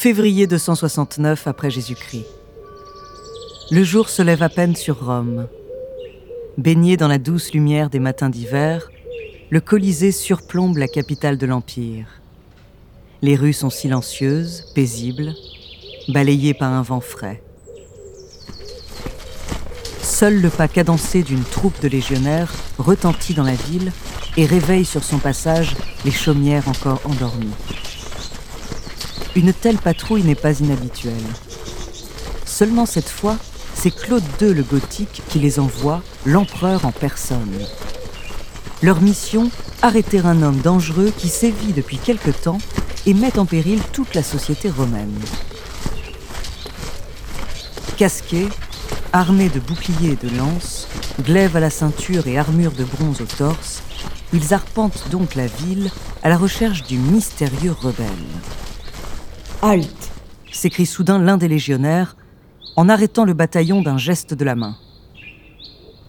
Février 269 après Jésus-Christ. Le jour se lève à peine sur Rome. Baigné dans la douce lumière des matins d'hiver, le Colisée surplombe la capitale de l'Empire. Les rues sont silencieuses, paisibles, balayées par un vent frais. Seul le pas cadencé d'une troupe de légionnaires retentit dans la ville et réveille sur son passage les chaumières encore endormies. Une telle patrouille n'est pas inhabituelle. Seulement cette fois, c'est Claude II le Gothique qui les envoie, l'empereur en personne. Leur mission, arrêter un homme dangereux qui sévit depuis quelque temps et met en péril toute la société romaine. Casqués, armés de boucliers et de lances, glaives à la ceinture et armure de bronze au torse, ils arpentent donc la ville à la recherche du mystérieux rebelle. Halte s'écrie soudain l'un des légionnaires en arrêtant le bataillon d'un geste de la main.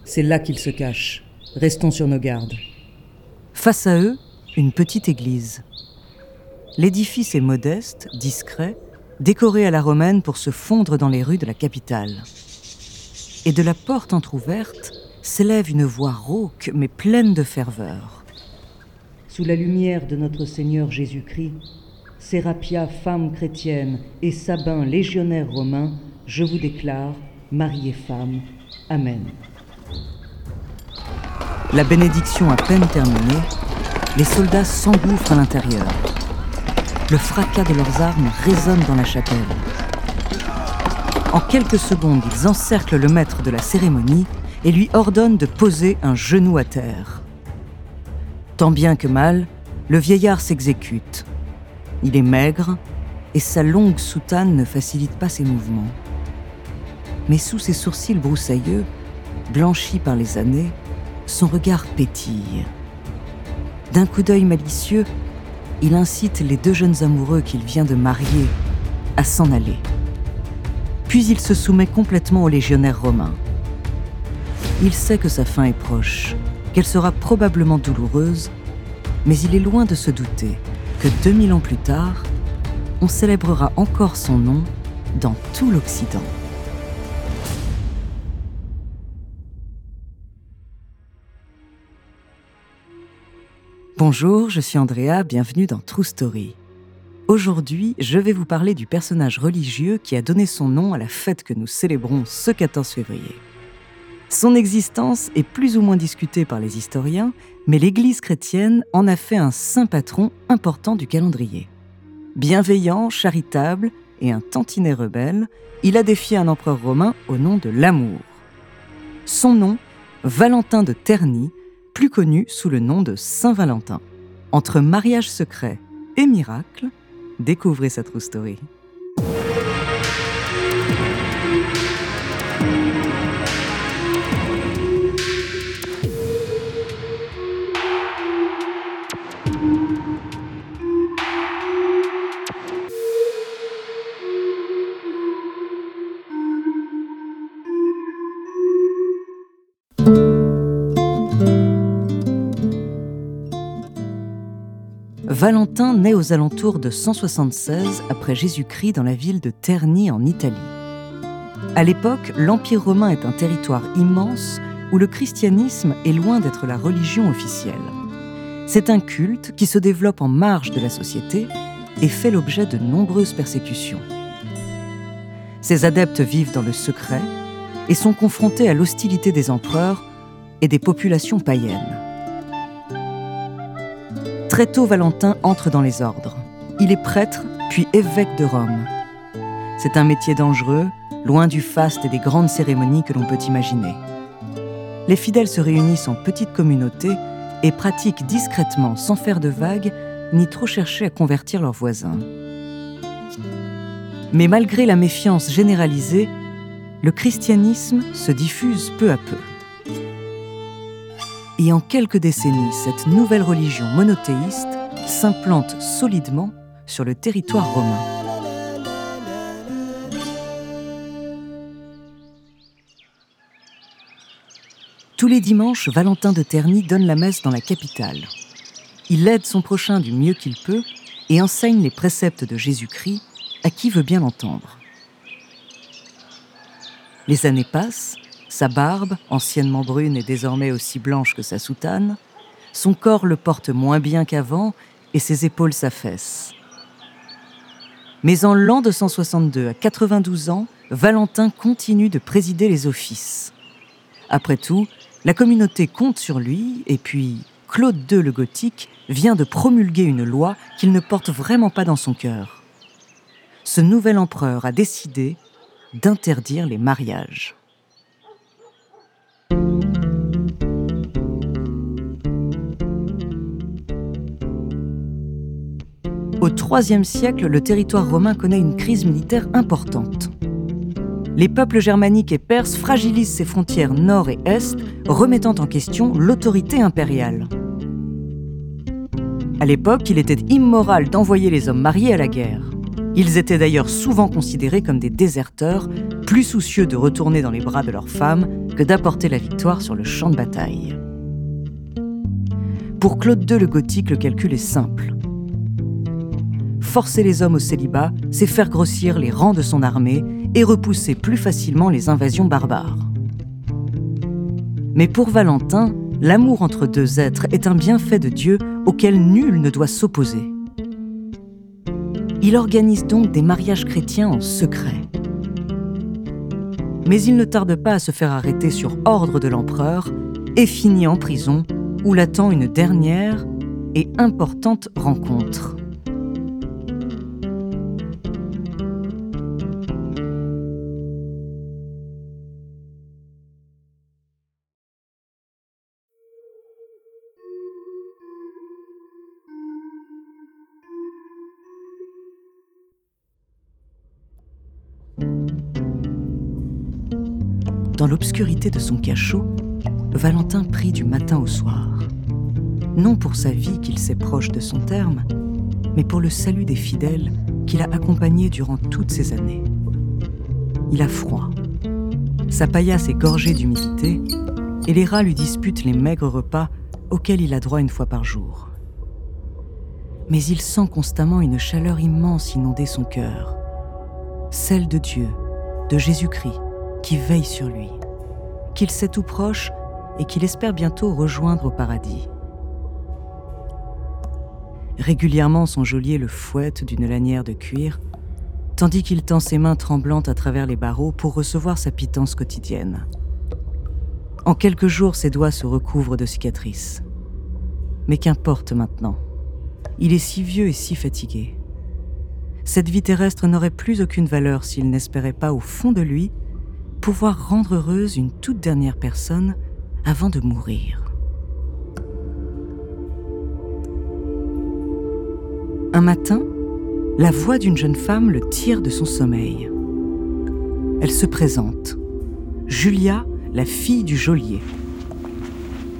C'est là qu'ils se cachent. Restons sur nos gardes. Face à eux, une petite église. L'édifice est modeste, discret, décoré à la romaine pour se fondre dans les rues de la capitale. Et de la porte entr'ouverte s'élève une voix rauque mais pleine de ferveur. Sous la lumière de notre Seigneur Jésus-Christ, Sérapia, femme chrétienne, et Sabin, légionnaire romain, je vous déclare, mari et femme. Amen. La bénédiction à peine terminée, les soldats s'engouffrent à l'intérieur. Le fracas de leurs armes résonne dans la chapelle. En quelques secondes, ils encerclent le maître de la cérémonie et lui ordonnent de poser un genou à terre. Tant bien que mal, le vieillard s'exécute. Il est maigre et sa longue soutane ne facilite pas ses mouvements. Mais sous ses sourcils broussailleux, blanchis par les années, son regard pétille. D'un coup d'œil malicieux, il incite les deux jeunes amoureux qu'il vient de marier à s'en aller. Puis il se soumet complètement aux légionnaires romains. Il sait que sa fin est proche, qu'elle sera probablement douloureuse, mais il est loin de se douter que 2000 ans plus tard, on célébrera encore son nom dans tout l'Occident. Bonjour, je suis Andrea, bienvenue dans True Story. Aujourd'hui, je vais vous parler du personnage religieux qui a donné son nom à la fête que nous célébrons ce 14 février. Son existence est plus ou moins discutée par les historiens, mais l'Église chrétienne en a fait un saint patron important du calendrier. Bienveillant, charitable et un tantinet rebelle, il a défié un empereur romain au nom de l'amour. Son nom, Valentin de Terni, plus connu sous le nom de Saint Valentin. Entre mariage secret et miracle, découvrez sa true story. Valentin naît aux alentours de 176 après Jésus-Christ dans la ville de Terni en Italie. À l'époque, l'Empire romain est un territoire immense où le christianisme est loin d'être la religion officielle. C'est un culte qui se développe en marge de la société et fait l'objet de nombreuses persécutions. Ses adeptes vivent dans le secret et sont confrontés à l'hostilité des empereurs et des populations païennes. Très tôt, Valentin entre dans les ordres. Il est prêtre, puis évêque de Rome. C'est un métier dangereux, loin du faste et des grandes cérémonies que l'on peut imaginer. Les fidèles se réunissent en petites communautés et pratiquent discrètement, sans faire de vagues, ni trop chercher à convertir leurs voisins. Mais malgré la méfiance généralisée, le christianisme se diffuse peu à peu et en quelques décennies, cette nouvelle religion monothéiste s'implante solidement sur le territoire romain. Tous les dimanches, Valentin de Terny donne la messe dans la capitale. Il aide son prochain du mieux qu'il peut et enseigne les préceptes de Jésus-Christ, à qui veut bien l'entendre. Les années passent, sa barbe, anciennement brune et désormais aussi blanche que sa soutane, son corps le porte moins bien qu'avant et ses épaules s'affaissent. Mais en l'an 262, à 92 ans, Valentin continue de présider les offices. Après tout, la communauté compte sur lui, et puis Claude II le Gothique vient de promulguer une loi qu'il ne porte vraiment pas dans son cœur. Ce nouvel empereur a décidé d'interdire les mariages. Au IIIe siècle, le territoire romain connaît une crise militaire importante. Les peuples germaniques et perses fragilisent ses frontières nord et est, remettant en question l'autorité impériale. À l'époque, il était immoral d'envoyer les hommes mariés à la guerre. Ils étaient d'ailleurs souvent considérés comme des déserteurs, plus soucieux de retourner dans les bras de leurs femmes que d'apporter la victoire sur le champ de bataille. Pour Claude II le Gothique, le calcul est simple forcer les hommes au célibat, c'est faire grossir les rangs de son armée et repousser plus facilement les invasions barbares. Mais pour Valentin, l'amour entre deux êtres est un bienfait de Dieu auquel nul ne doit s'opposer. Il organise donc des mariages chrétiens en secret. Mais il ne tarde pas à se faire arrêter sur ordre de l'empereur et finit en prison où l'attend une dernière et importante rencontre. Dans l'obscurité de son cachot, Valentin prie du matin au soir. Non pour sa vie qu'il sait proche de son terme, mais pour le salut des fidèles qu'il a accompagnés durant toutes ces années. Il a froid. Sa paillasse est gorgée d'humidité et les rats lui disputent les maigres repas auxquels il a droit une fois par jour. Mais il sent constamment une chaleur immense inonder son cœur, celle de Dieu, de Jésus-Christ, qui veille sur lui, qu'il sait tout proche et qu'il espère bientôt rejoindre au paradis. Régulièrement, son geôlier le fouette d'une lanière de cuir, tandis qu'il tend ses mains tremblantes à travers les barreaux pour recevoir sa pitance quotidienne. En quelques jours, ses doigts se recouvrent de cicatrices. Mais qu'importe maintenant. Il est si vieux et si fatigué. Cette vie terrestre n'aurait plus aucune valeur s'il n'espérait pas au fond de lui pouvoir rendre heureuse une toute dernière personne avant de mourir. Un matin, la voix d'une jeune femme le tire de son sommeil. Elle se présente. Julia, la fille du geôlier.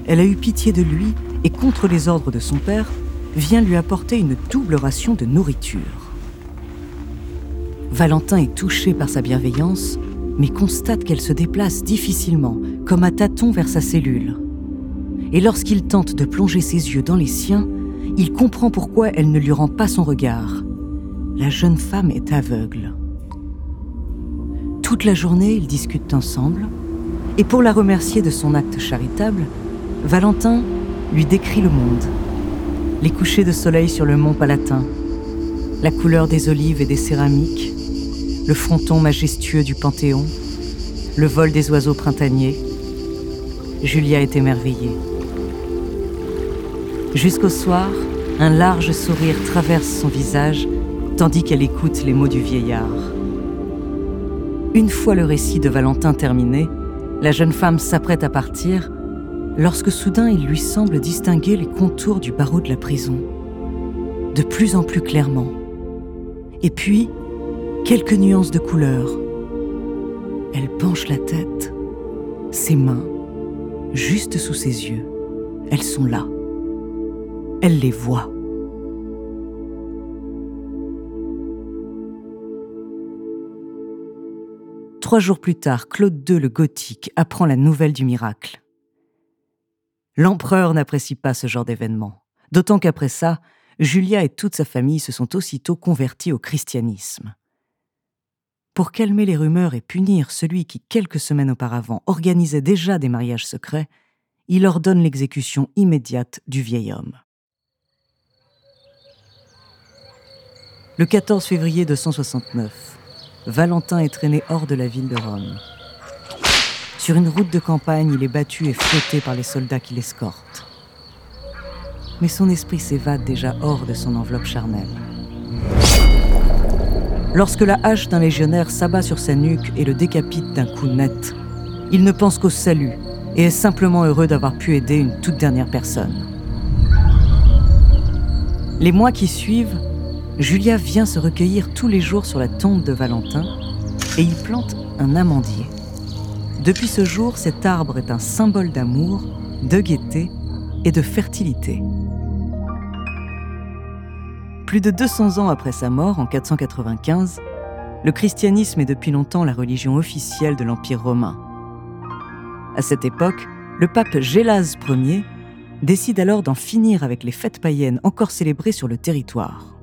Elle a eu pitié de lui et, contre les ordres de son père, vient lui apporter une double ration de nourriture. Valentin est touché par sa bienveillance mais constate qu'elle se déplace difficilement, comme à tâtons vers sa cellule. Et lorsqu'il tente de plonger ses yeux dans les siens, il comprend pourquoi elle ne lui rend pas son regard. La jeune femme est aveugle. Toute la journée, ils discutent ensemble, et pour la remercier de son acte charitable, Valentin lui décrit le monde. Les couchers de soleil sur le mont Palatin, la couleur des olives et des céramiques, le fronton majestueux du Panthéon, le vol des oiseaux printaniers. Julia est émerveillée. Jusqu'au soir, un large sourire traverse son visage tandis qu'elle écoute les mots du vieillard. Une fois le récit de Valentin terminé, la jeune femme s'apprête à partir lorsque soudain il lui semble distinguer les contours du barreau de la prison, de plus en plus clairement. Et puis, quelques nuances de couleur. Elle penche la tête, ses mains, juste sous ses yeux, elles sont là. Elle les voit. Trois jours plus tard, Claude II le Gothique apprend la nouvelle du miracle. L'empereur n'apprécie pas ce genre d'événement, d'autant qu'après ça, Julia et toute sa famille se sont aussitôt convertis au christianisme pour calmer les rumeurs et punir celui qui, quelques semaines auparavant, organisait déjà des mariages secrets, il ordonne l'exécution immédiate du vieil homme. Le 14 février 269, Valentin est traîné hors de la ville de Rome. Sur une route de campagne, il est battu et flotté par les soldats qui l'escortent. Mais son esprit s'évade déjà hors de son enveloppe charnelle. Lorsque la hache d'un légionnaire s'abat sur sa nuque et le décapite d'un coup net, il ne pense qu'au salut et est simplement heureux d'avoir pu aider une toute dernière personne. Les mois qui suivent, Julia vient se recueillir tous les jours sur la tombe de Valentin et y plante un amandier. Depuis ce jour, cet arbre est un symbole d'amour, de gaieté et de fertilité. Plus de 200 ans après sa mort, en 495, le christianisme est depuis longtemps la religion officielle de l'Empire romain. À cette époque, le pape Gélase Ier décide alors d'en finir avec les fêtes païennes encore célébrées sur le territoire.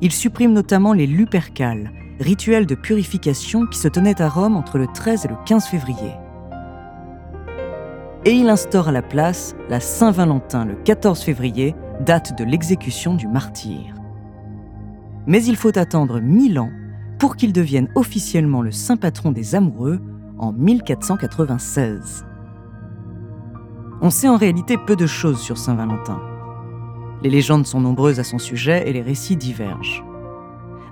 Il supprime notamment les Lupercales, rituels de purification qui se tenaient à Rome entre le 13 et le 15 février. Et il instaure à la place la Saint-Valentin le 14 février, date de l'exécution du martyr. Mais il faut attendre mille ans pour qu'il devienne officiellement le saint patron des amoureux en 1496. On sait en réalité peu de choses sur Saint-Valentin. Les légendes sont nombreuses à son sujet et les récits divergent.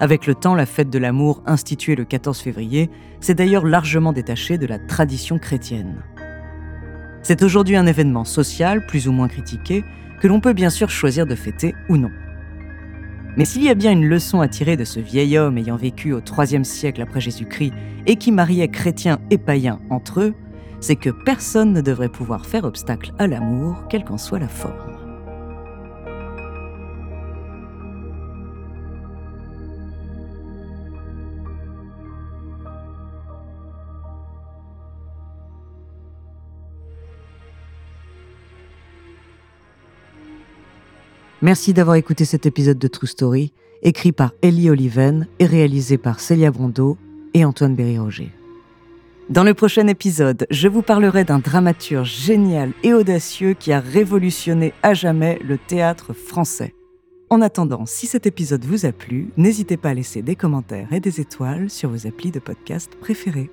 Avec le temps, la fête de l'amour, instituée le 14 février, s'est d'ailleurs largement détachée de la tradition chrétienne. C'est aujourd'hui un événement social, plus ou moins critiqué, que l'on peut bien sûr choisir de fêter ou non. Mais s'il y a bien une leçon à tirer de ce vieil homme ayant vécu au IIIe siècle après Jésus-Christ et qui mariait chrétiens et païens entre eux, c'est que personne ne devrait pouvoir faire obstacle à l'amour, quelle qu'en soit la forme. Merci d'avoir écouté cet épisode de True Story, écrit par Ellie Oliven et réalisé par Célia Brondeau et Antoine Berry-Roger. Dans le prochain épisode, je vous parlerai d'un dramaturge génial et audacieux qui a révolutionné à jamais le théâtre français. En attendant, si cet épisode vous a plu, n'hésitez pas à laisser des commentaires et des étoiles sur vos applis de podcast préférés.